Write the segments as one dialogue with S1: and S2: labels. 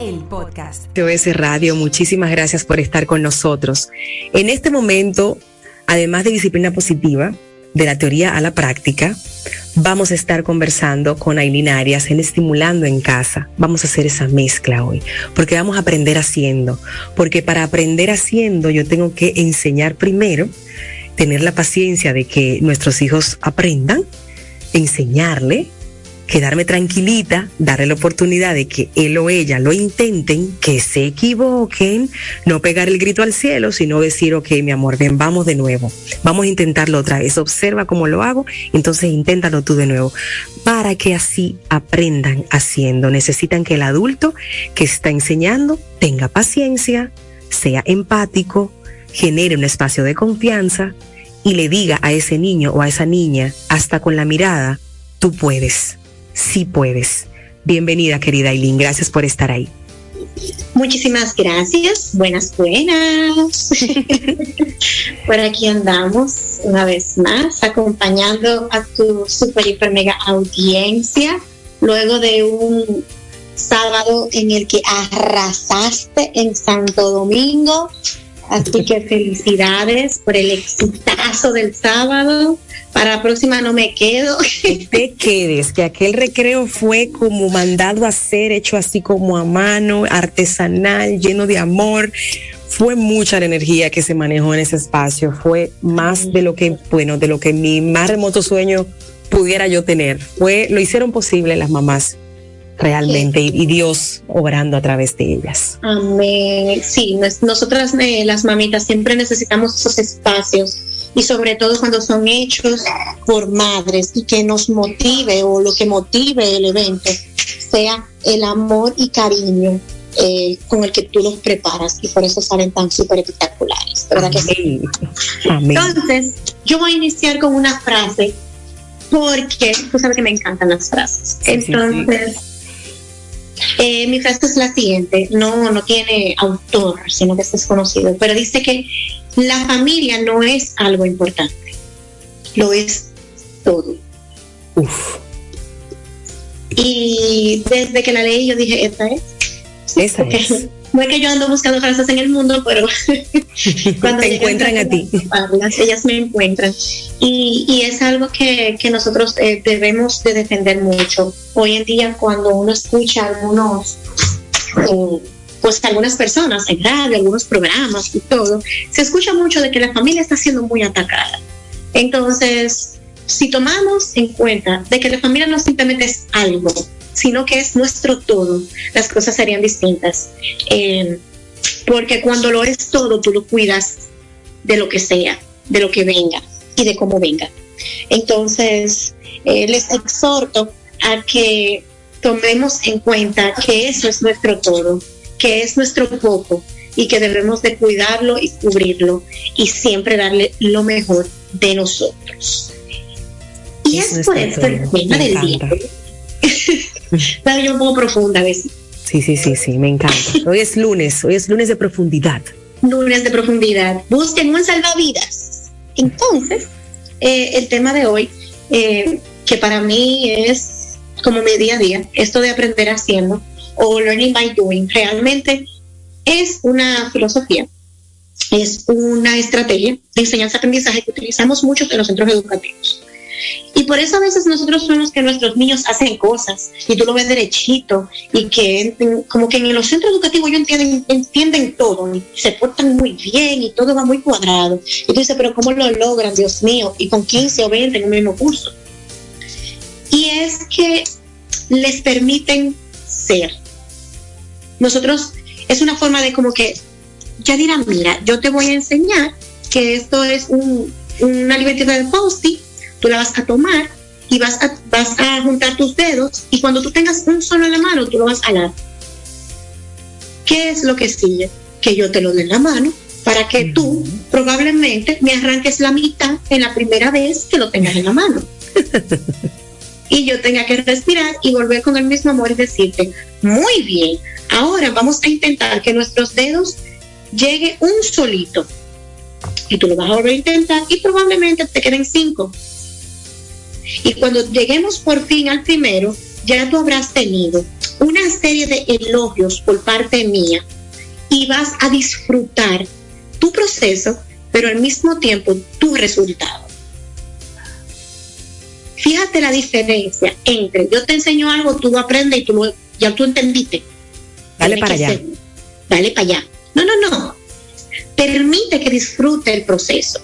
S1: el podcast.
S2: SOS Radio, muchísimas gracias por estar con nosotros. En este momento, además de disciplina positiva, de la teoría a la práctica, vamos a estar conversando con Aileen Arias en Estimulando en Casa. Vamos a hacer esa mezcla hoy, porque vamos a aprender haciendo. Porque para aprender haciendo yo tengo que enseñar primero, tener la paciencia de que nuestros hijos aprendan, enseñarle, quedarme tranquilita, darle la oportunidad de que él o ella lo intenten, que se equivoquen, no pegar el grito al cielo, sino decir, ok, mi amor, ven, vamos de nuevo, vamos a intentarlo otra vez, observa cómo lo hago, entonces inténtalo tú de nuevo, para que así aprendan haciendo. Necesitan que el adulto que está enseñando tenga paciencia, sea empático, genere un espacio de confianza y le diga a ese niño o a esa niña, hasta con la mirada, tú puedes sí puedes. Bienvenida, querida Aileen, gracias por estar ahí.
S3: Muchísimas gracias, buenas, buenas. por aquí andamos una vez más, acompañando a tu super, hiper, mega audiencia, luego de un sábado en el que arrasaste en Santo Domingo. Así que felicidades por el exitazo del sábado para la próxima no me quedo.
S2: te quedes, que aquel recreo fue como mandado a hacer, hecho así como a mano, artesanal, lleno de amor. Fue mucha la energía que se manejó en ese espacio, fue más de lo que, bueno, de lo que mi más remoto sueño pudiera yo tener. Fue, lo hicieron posible las mamás realmente y, Dios obrando a través de ellas.
S3: Amén. Sí, nosotras eh, las mamitas siempre necesitamos esos espacios y sobre todo cuando son hechos por madres y que nos motive o lo que motive el evento sea el amor y cariño eh, con el que tú los preparas y por eso salen tan súper espectaculares. ¿verdad que sí? Entonces, yo voy a iniciar con una frase porque tú sabes que me encantan las frases. Entonces, eh, mi frase es la siguiente, no, no tiene autor, sino que es desconocido, pero dice que la familia no es algo importante, lo es todo. Uf. Y desde que la leí yo dije, esta es.
S2: Esa es.
S3: No es que yo ando buscando frases en el mundo, pero
S2: cuando te encuentran a ti.
S3: ellas me encuentran. Y, es algo que, nosotros eh, debemos de defender mucho. Hoy en día cuando uno escucha algunos... Eh, pues algunas personas en radio, algunos programas y todo, se escucha mucho de que la familia está siendo muy atacada. Entonces, si tomamos en cuenta de que la familia no simplemente es algo, sino que es nuestro todo, las cosas serían distintas. Eh, porque cuando lo es todo, tú lo cuidas de lo que sea, de lo que venga y de cómo venga. Entonces, eh, les exhorto a que tomemos en cuenta que eso es nuestro todo que es nuestro poco y que debemos de cuidarlo y cubrirlo y siempre darle lo mejor de nosotros. Y es, por esto el tema del día. yo un poco profunda a veces.
S2: Sí, sí, sí, sí, me encanta. Hoy es lunes, hoy es lunes de profundidad.
S3: Lunes de profundidad. Busquen un salvavidas. Entonces, eh, el tema de hoy, eh, que para mí es como mi día a día, esto de aprender haciendo, o learning by doing. Realmente es una filosofía, es una estrategia de enseñanza-aprendizaje que utilizamos mucho en los centros educativos. Y por eso a veces nosotros vemos que nuestros niños hacen cosas y tú lo ves derechito y que como que en los centros educativos ellos entienden, entienden todo y se portan muy bien y todo va muy cuadrado. Y tú dices, pero ¿cómo lo logran, Dios mío? Y con 15 o 20 en un mismo curso. Y es que les permiten ser nosotros es una forma de como que ya dirán, mira, yo te voy a enseñar que esto es un, una libretita de post tú la vas a tomar y vas a, vas a juntar tus dedos y cuando tú tengas un solo en la mano, tú lo vas a alar. ¿Qué es lo que sigue? Que yo te lo dé en la mano para que tú probablemente me arranques la mitad en la primera vez que lo tengas en la mano. y yo tenga que respirar y volver con el mismo amor y decirte, muy bien, ahora vamos a intentar que nuestros dedos llegue un solito. Y tú lo vas a volver a intentar y probablemente te queden cinco. Y cuando lleguemos por fin al primero, ya tú habrás tenido una serie de elogios por parte mía y vas a disfrutar tu proceso, pero al mismo tiempo tu resultado. Fíjate la diferencia entre yo te enseño algo, tú lo aprendes y tú ya tú entendiste.
S2: Dale para allá.
S3: dale para allá. No, no, no. Permite que disfrute el proceso.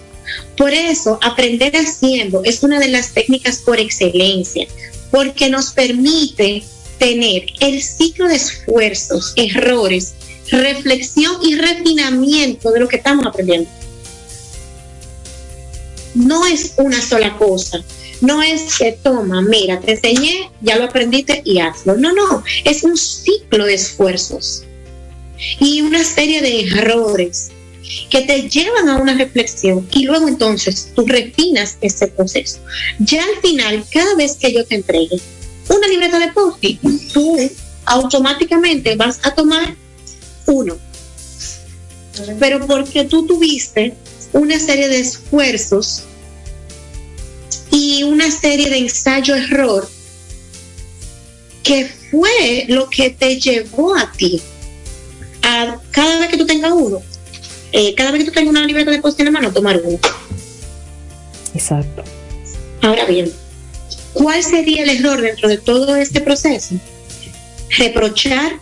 S3: Por eso, aprender haciendo es una de las técnicas por excelencia, porque nos permite tener el ciclo de esfuerzos, errores, reflexión y refinamiento de lo que estamos aprendiendo. No es una sola cosa. No es que toma, mira, te enseñé, ya lo aprendiste y hazlo. No, no, es un ciclo de esfuerzos y una serie de errores que te llevan a una reflexión y luego entonces tú refinas ese proceso. Ya al final, cada vez que yo te entregue una libreta de post tú automáticamente vas a tomar uno. Pero porque tú tuviste una serie de esfuerzos y una serie de ensayo-error que fue lo que te llevó a ti a cada vez que tú tengas uno, eh, cada vez que tú tengas una libreta de post en la mano, tomar uno.
S2: Exacto.
S3: Ahora bien, ¿cuál sería el error dentro de todo este proceso? Reprochar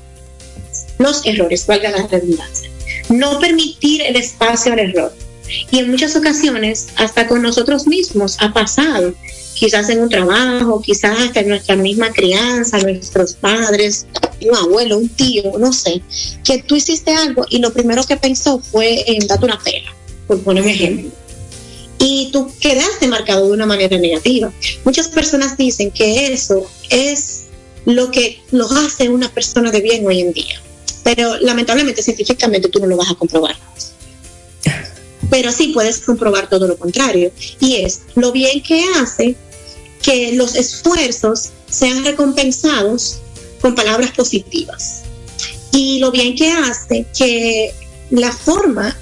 S3: los errores, valga la redundancia. No permitir el espacio al error. Y en muchas ocasiones, hasta con nosotros mismos ha pasado, quizás en un trabajo, quizás hasta en nuestra misma crianza, nuestros padres, un abuelo, un tío, no sé, que tú hiciste algo y lo primero que pensó fue en darte una pena, por poner un ejemplo. Y tú quedaste marcado de una manera negativa. Muchas personas dicen que eso es lo que los hace una persona de bien hoy en día. Pero lamentablemente, científicamente, tú no lo vas a comprobar pero sí puedes comprobar todo lo contrario. Y es lo bien que hace que los esfuerzos sean recompensados con palabras positivas. Y lo bien que hace que la forma,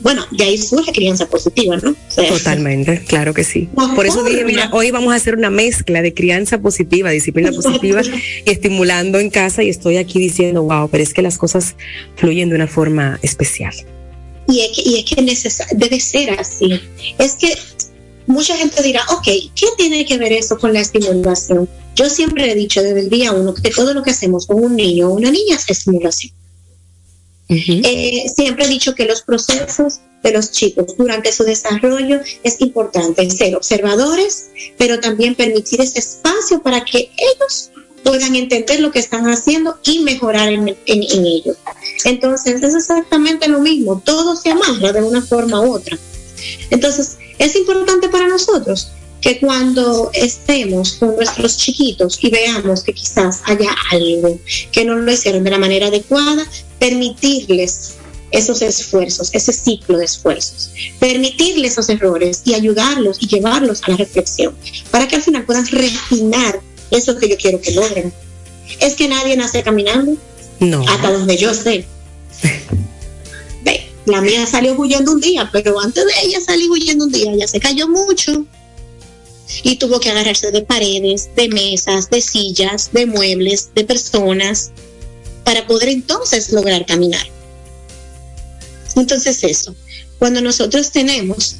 S3: bueno, de ahí surge crianza positiva, ¿no?
S2: Totalmente, claro que sí. Por eso dije, mira, hoy vamos a hacer una mezcla de crianza positiva, disciplina positiva y estimulando en casa y estoy aquí diciendo, wow, pero es que las cosas fluyen de una forma especial.
S3: Y es que, y es que debe ser así. Es que mucha gente dirá, ok, ¿qué tiene que ver eso con la estimulación? Yo siempre he dicho desde el día uno que todo lo que hacemos con un niño o una niña es estimulación. Eh, siempre he dicho que los procesos de los chicos durante su desarrollo es importante ser observadores, pero también permitir ese espacio para que ellos puedan entender lo que están haciendo y mejorar en, en, ello. Entonces, es exactamente lo mismo, todo se amarra de una forma u otra. Entonces, es importante para nosotros que cuando estemos con nuestros chiquitos y veamos que quizás haya algo que no lo hicieron de la manera adecuada, permitirles esos esfuerzos, ese ciclo de esfuerzos, permitirles esos errores y ayudarlos y llevarlos a la reflexión, para que al final puedan refinar eso que yo quiero que logren. Es que nadie nace caminando.
S2: No.
S3: Hasta donde yo sé. Ve, la mía salió huyendo un día, pero antes de ella salir huyendo un día, ella se cayó mucho y tuvo que agarrarse de paredes, de mesas, de sillas, de muebles, de personas, para poder entonces lograr caminar. Entonces eso, cuando nosotros tenemos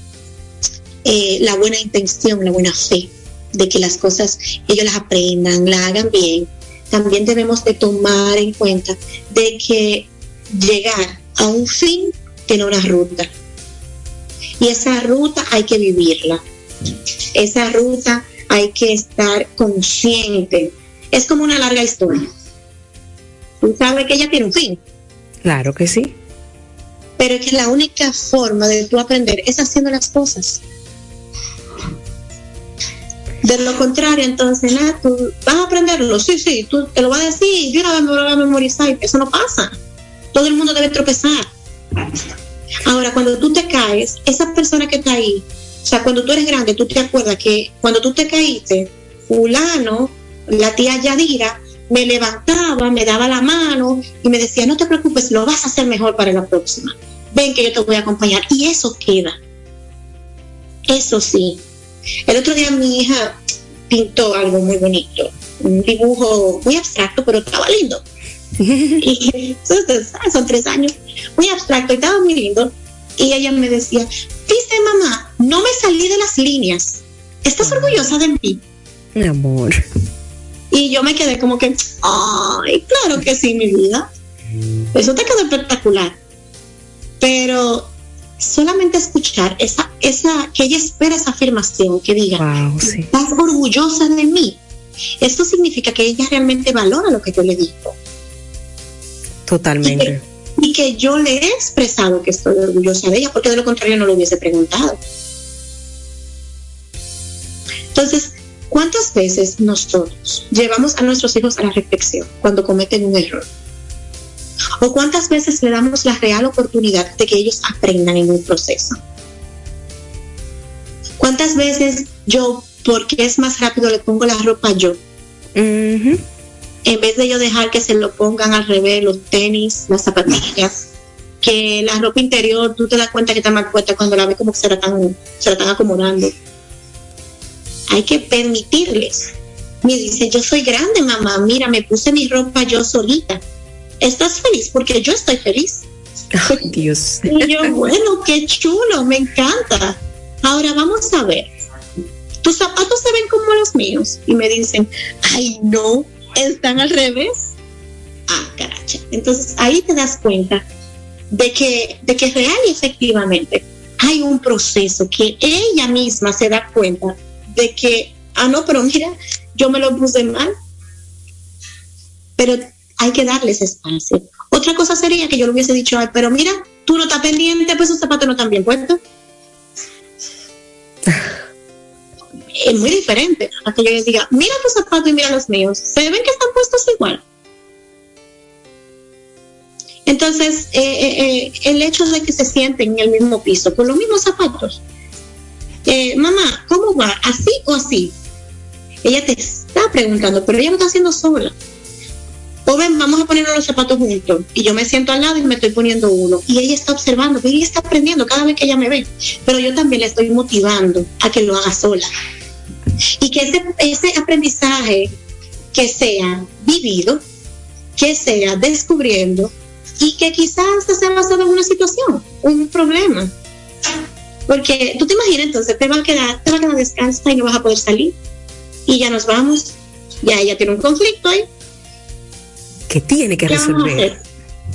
S3: eh, la buena intención, la buena fe, de que las cosas ellos las aprendan, las hagan bien, también debemos de tomar en cuenta de que llegar a un fin tiene una ruta. Y esa ruta hay que vivirla. Esa ruta hay que estar consciente. Es como una larga historia. Tú sabes que ella tiene un fin.
S2: Claro que sí.
S3: Pero es que la única forma de tú aprender es haciendo las cosas. De lo contrario, entonces, tú vas a aprenderlo, sí, sí, tú te lo vas a decir, yo no me lo voy a memorizar, eso no pasa. Todo el mundo debe tropezar. Ahora, cuando tú te caes, esa persona que está ahí, o sea, cuando tú eres grande, tú te acuerdas que cuando tú te caíste, fulano, la tía Yadira, me levantaba, me daba la mano y me decía, no te preocupes, lo vas a hacer mejor para la próxima. Ven que yo te voy a acompañar. Y eso queda. Eso sí, el otro día mi hija pintó algo muy bonito, un dibujo muy abstracto, pero estaba lindo. y son tres años, muy abstracto y estaba muy lindo. Y ella me decía, viste mamá, no me salí de las líneas. ¿Estás orgullosa de mí?
S2: Mi amor.
S3: Y yo me quedé como que, ay, claro que sí, mi vida. Eso te quedó espectacular. Pero solamente escuchar esa, esa, que ella espera esa afirmación, que diga, estás orgullosa de mí. Esto significa que ella realmente valora lo que yo le digo.
S2: Totalmente.
S3: Y que, yo le he expresado que estoy orgullosa de ella, porque de lo contrario no lo hubiese preguntado. Entonces, ¿cuántas veces nosotros llevamos a nuestros hijos a la reflexión cuando cometen un error? ¿O cuántas veces le damos la real oportunidad de que ellos aprendan en un proceso? ¿Cuántas veces yo, porque es más rápido, le pongo la ropa yo? En vez de yo dejar que se lo pongan al revés, los tenis, las zapatillas, que la ropa interior, tú te das cuenta que está mal puesta cuando la ves como que se la están, se la están acomodando. Hay que permitirles. Me dice, yo soy grande, mamá, mira, me puse mi ropa yo solita ¿estás feliz? Porque yo estoy feliz.
S2: Dios.
S3: Y yo, bueno, qué chulo, me encanta. Ahora vamos a ver. Tus zapatos se ven como los míos. Y me dicen, ay, no, están al revés. Ah, caracha. Entonces ahí te das cuenta de que, de que real y efectivamente hay un proceso que ella misma se da cuenta de que, ah, no, pero mira, yo me lo puse mal. Pero hay que darles espacio. Otra cosa sería que yo le hubiese dicho, pero mira, tú no estás pendiente, pues esos zapatos no están bien puestos. es muy diferente a que yo les diga, mira tus zapatos y mira los míos, se ven que están puestos igual. Entonces, eh, eh, eh, el hecho de que se sienten en el mismo piso con los mismos zapatos, mamá, ¿cómo va? ¿Así o así? Ella te está preguntando, pero ella no está haciendo sola o ven, vamos a ponernos los zapatos juntos. Y yo me siento al lado y me estoy poniendo uno. Y ella está observando, y ella está aprendiendo cada vez que ella me ve. Pero yo también le estoy motivando a que lo haga sola. Y que ese, ese aprendizaje que sea vivido, que sea descubriendo y que quizás sea basado en una situación, un problema. Porque tú te imaginas entonces, te va a quedar, te va a quedar descansa y no vas a poder salir. Y ya nos vamos. Ya ella tiene un conflicto ahí
S2: que tiene que resolver.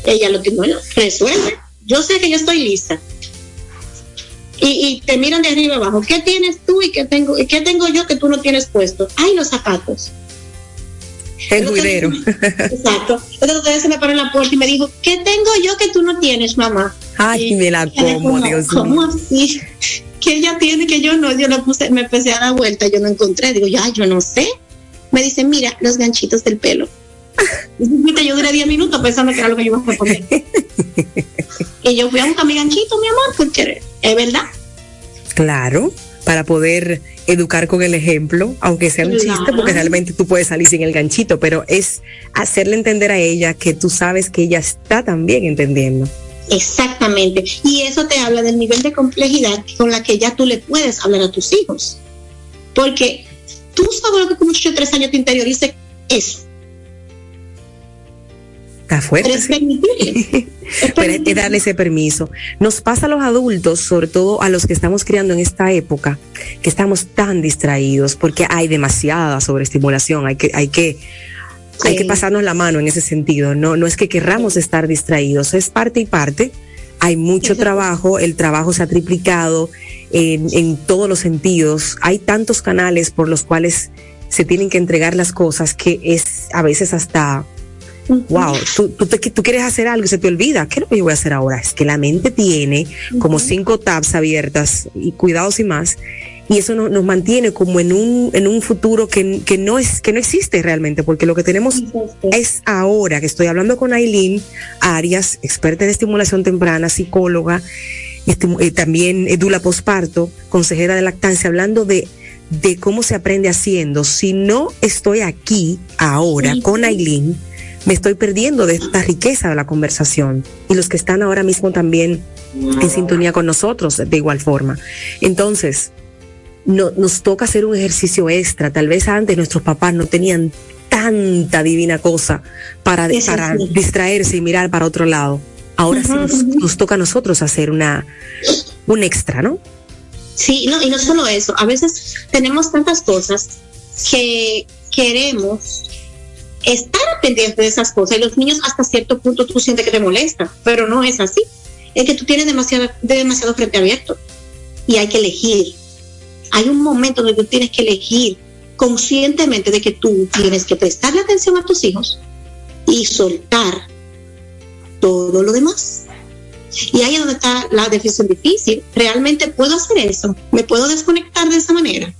S3: Ella lo tiene, resuelve. Yo sé que yo estoy lista. Y, te miran de arriba abajo. ¿Qué tienes tú y qué tengo, y qué tengo yo que tú no tienes puesto? Ay, los zapatos.
S2: El juidero.
S3: Exacto. Entonces se me paró en la puerta y me dijo, ¿qué tengo yo que tú no tienes, mamá?
S2: Ay, me la como, Dios
S3: ¿Cómo así? ¿Qué ella tiene que yo no? Yo la puse, me empecé a dar vuelta, yo no encontré. Digo, ya, yo no sé. Me dice, mira, los ganchitos del pelo yo duré 10 minutos pensando que era lo que yo iba a poner. y yo fui a buscar mi ganchito, mi amor, porque es verdad.
S2: Claro, para poder educar con el ejemplo, aunque sea un chiste, porque realmente tú puedes salir sin el ganchito, pero es hacerle entender a ella que tú sabes que ella está también entendiendo.
S3: Exactamente. Y eso te habla del nivel de complejidad con la que ya tú le puedes hablar a tus hijos. Porque tú sabes lo que con mucho de tres años te interiorice eso.
S2: Está fuerte. Pero hay que darle ese permiso. Nos pasa a los adultos, sobre todo a los que estamos criando en esta época, que estamos tan distraídos porque hay demasiada sobreestimulación. Hay que, hay que, hay que pasarnos la mano en ese sentido. No, no es que querramos estar distraídos, es parte y parte. Hay mucho trabajo, el trabajo se ha triplicado en, en todos los sentidos. Hay tantos canales por los cuales se tienen que entregar las cosas que es a veces hasta wow, tú, tú, quieres hacer algo y se te olvida, ¿qué es lo que yo voy a hacer ahora? Es que la mente tiene como cinco tabs abiertas y cuidados y más. y eso nos mantiene como en un, en un futuro que, que, no es, que no existe realmente, porque lo que tenemos es ahora, que estoy hablando con Aileen Arias, experta en estimulación temprana, psicóloga, eh, también Edula Posparto, consejera de lactancia, hablando de, de cómo se aprende haciendo. Si no estoy aquí ahora con Aileen, me estoy perdiendo de esta riqueza de la conversación. Y los que están ahora mismo también en sintonía con nosotros de igual forma. Entonces, no, nos toca hacer un ejercicio extra. Tal vez antes nuestros papás no tenían tanta divina cosa para, para distraerse y mirar para otro lado. Ahora sí nos, toca a nosotros hacer una, un extra, ¿no?
S3: Sí, no, y no solo eso, a veces tenemos tantas cosas que queremos estar pendientes de esas cosas y los niños hasta cierto punto tú sientes que te molesta, pero no es así. Es que tú tienes demasiado, demasiado frente abierto y hay que elegir hay un momento donde tú tienes que elegir conscientemente de que tú tienes que prestarle atención a tus hijos y soltar todo lo demás. Y ahí es donde está la decisión difícil. ¿Realmente puedo hacer eso? ¿Me puedo desconectar de esa manera?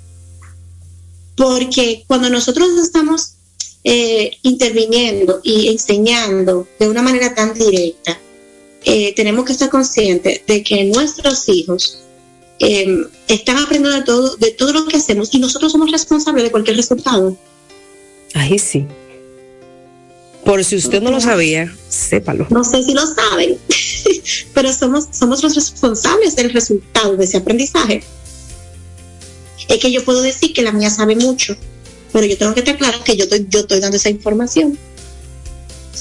S3: Porque cuando nosotros estamos eh, interviniendo y enseñando de una manera tan directa, eh, tenemos que estar conscientes de que nuestros hijos eh, están aprendiendo de todo, de todo lo que hacemos y nosotros somos responsables de cualquier resultado.
S2: Ahí sí. Por si usted no lo sabía, sépalo.
S3: No sé si lo saben, pero somos, somos los responsables del resultado de ese aprendizaje. Es que yo puedo decir que la mía sabe mucho, pero yo tengo que estar claro que yo estoy, yo estoy dando esa información.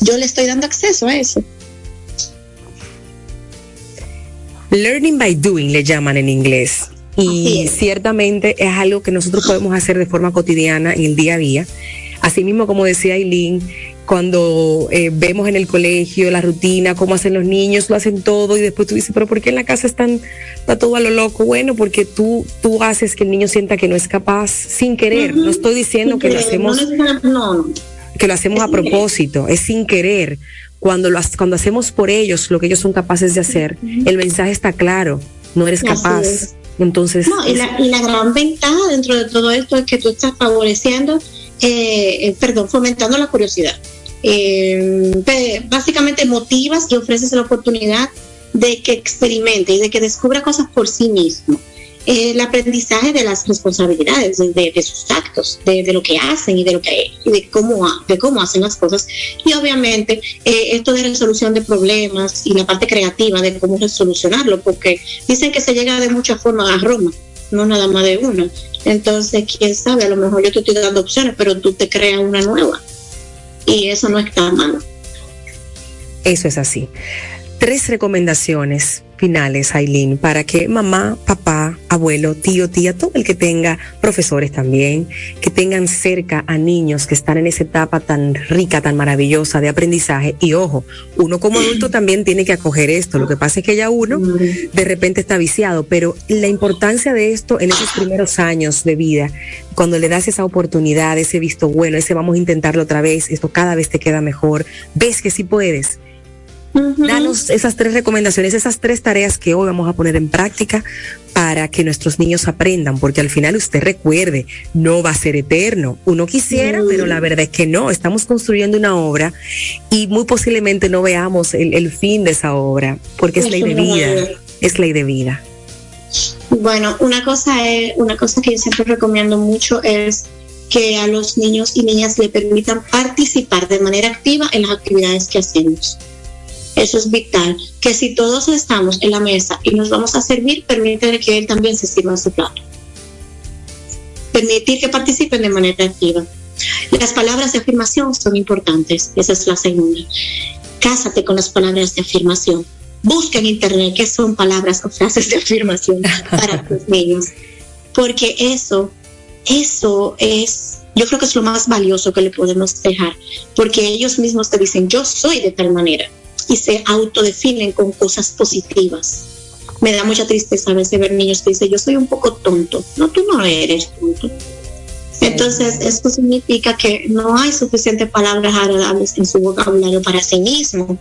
S3: Yo le estoy dando acceso a eso.
S2: Learning by doing le llaman en inglés. Y ciertamente es algo que nosotros podemos hacer de forma cotidiana en el día a día. Asimismo, como decía Eileen, cuando eh, vemos en el colegio la rutina, cómo hacen los niños, lo hacen todo y después tú dices, pero ¿por qué en la casa están, está todo a lo loco? Bueno, porque tú, tú haces que el niño sienta que no es capaz sin querer. No estoy diciendo que lo hacemos, que lo hacemos a propósito, es sin querer cuando, lo, cuando hacemos por ellos lo que ellos son capaces de hacer, el mensaje está claro, no eres capaz. Entonces.
S3: No, y la, y la, gran ventaja dentro de todo esto es que tú estás favoreciendo, eh, eh perdón, fomentando la curiosidad. Eh, básicamente motivas y ofreces la oportunidad de que experimente y de que descubra cosas por sí mismo. El aprendizaje de las responsabilidades, de, sus actos, de, lo que hacen y de lo que cómo hacen las cosas. Y obviamente eh, esto de resolución de problemas y la parte creativa de cómo resolucionarlo, porque dicen que se llega de muchas formas a Roma, no nada más de una. Entonces, quién sabe, a lo mejor yo te estoy dando opciones, pero tú te creas una nueva y eso no está mal.
S2: Eso es así. Tres recomendaciones finales, Aileen, para que mamá, papá, abuelo, tío, tía, todo el que tenga, profesores también, que tengan cerca a niños que están en esa etapa tan rica, tan maravillosa de aprendizaje. Y ojo, uno como adulto también tiene que acoger esto. Lo que pasa es que ya uno de repente está viciado, pero la importancia de esto en esos primeros años de vida, cuando le das esa oportunidad, ese visto bueno, ese vamos a intentarlo otra vez, esto cada vez te queda mejor, ves que sí puedes Danos esas tres recomendaciones, esas tres tareas que hoy vamos a poner en práctica para que nuestros niños aprendan, porque al final usted recuerde, no va a ser eterno. Uno quisiera, pero la verdad es que no. Estamos construyendo una obra y muy posiblemente no veamos el, fin de esa obra, porque es ley de vida, es ley de vida.
S3: Bueno, una cosa es, una cosa que yo siempre recomiendo mucho es que a los niños y niñas le permitan participar de manera activa en las actividades que hacemos. Eso es vital, que si todos estamos en la mesa y nos vamos a servir, permite que él también se sirva su plato. Permitir que participen de manera activa. Las palabras de afirmación son importantes, esa es la segunda. Cásate con las palabras de afirmación. Busca en internet qué son palabras o frases de afirmación para tus niños, porque eso, eso es, yo creo que es lo más valioso que le podemos dejar, porque ellos mismos te dicen, yo soy de tal manera y se autodefinen con cosas positivas. Me da mucha tristeza a veces ver niños que dicen, yo soy un poco tonto. No, tú no eres tonto. Entonces, esto significa que no hay suficientes palabras agradables en su vocabulario para sí mismo.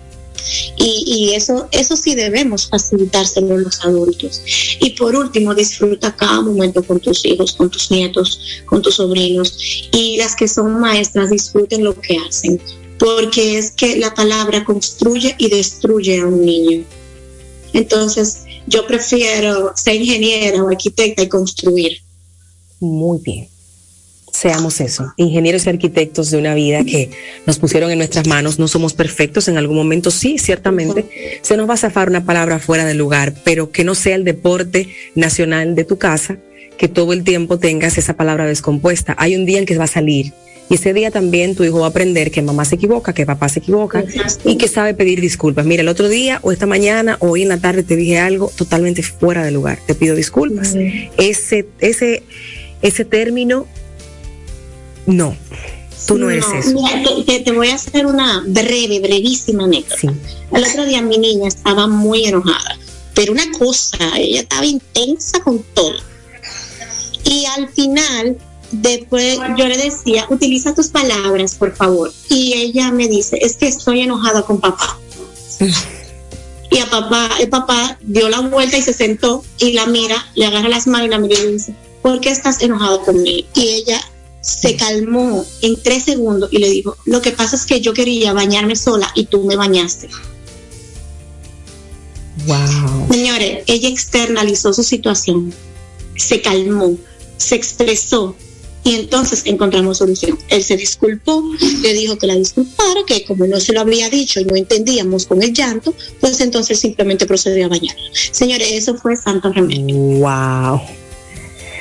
S3: Y, eso, eso sí debemos facilitárselo los adultos. Y por último, disfruta cada momento con tus hijos, con tus nietos, con tus sobrinos. Y las que son maestras, disfruten lo que hacen. Porque es que la palabra construye y destruye a un niño. Entonces, yo prefiero ser ingeniera o arquitecta y construir.
S2: Muy bien seamos eso, ingenieros y arquitectos de una vida que nos pusieron en nuestras manos. No somos perfectos, en algún momento sí, ciertamente se nos va a zafar una palabra fuera del lugar, pero que no sea el deporte nacional de tu casa, que todo el tiempo tengas esa palabra descompuesta. Hay un día en que va a salir. Y ese día también tu hijo va a aprender que mamá se equivoca, que papá se equivoca y que sabe pedir disculpas. Mira, el otro día o esta mañana o hoy en la tarde te dije algo totalmente fuera de lugar. Te pido disculpas. Ese, ese, ese término no, tú no, eres eso.
S3: te, voy a hacer una breve, brevísima anécdota. El otro día mi niña estaba muy enojada, pero una cosa, ella estaba intensa con todo. Y al final, después yo le decía, utiliza tus palabras, por favor. Y ella me dice, es que estoy enojada con papá. y a papá, el papá dio la vuelta y se sentó y la mira, le agarra las manos y la mira y le dice, ¿por qué estás enojado conmigo? Y ella se calmó en tres segundos y le dijo, lo que pasa es que yo quería bañarme sola y tú me bañaste.
S2: Wow.
S3: Señores, ella externalizó su situación, se calmó, se expresó y entonces encontramos solución. Él se disculpó, le dijo que la disculpara, que como no se lo había dicho y no entendíamos con el llanto, pues entonces simplemente procedió a bañarla. Señores, eso fue santo remedio.
S2: Wow.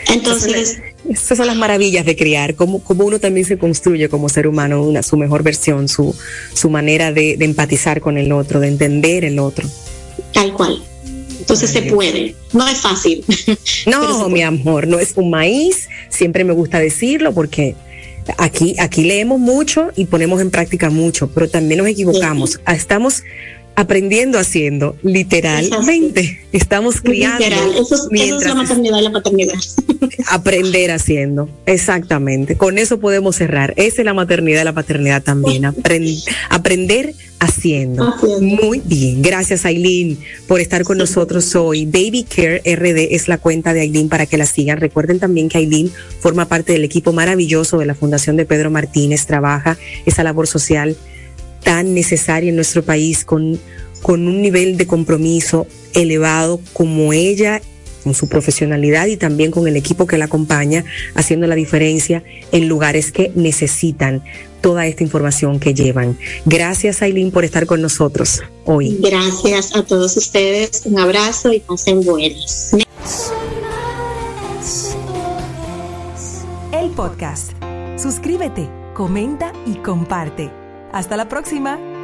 S3: Entonces,
S2: esas son las maravillas de criar, cómo, uno también se construye como ser humano, una, su mejor versión, su, su manera de, empatizar con el otro, de entender el otro.
S3: Tal cual. Entonces se puede, no es fácil.
S2: No, mi amor, no es un maíz, siempre me gusta decirlo porque aquí, aquí leemos mucho y ponemos en práctica mucho, pero también nos equivocamos. Estamos aprendiendo haciendo, literalmente. Estamos criando.
S3: Eso, es la maternidad y la paternidad.
S2: Aprender haciendo, exactamente. Con eso podemos cerrar. Esa es la maternidad y la paternidad también. aprender haciendo. Muy bien. Gracias, Aileen, por estar con nosotros hoy. Baby Care RD es la cuenta de Aileen para que la sigan. Recuerden también que Aileen forma parte del equipo maravilloso de la Fundación de Pedro Martínez. Trabaja esa labor social tan necesaria en nuestro país, con, con un nivel de compromiso elevado como ella con su profesionalidad y también con el equipo que la acompaña, haciendo la diferencia en lugares que necesitan toda esta información que llevan. Gracias, Aileen, por estar con nosotros hoy.
S3: Gracias a todos ustedes. Un abrazo y pasen buenos.
S1: El podcast. Suscríbete, comenta y comparte. Hasta la próxima.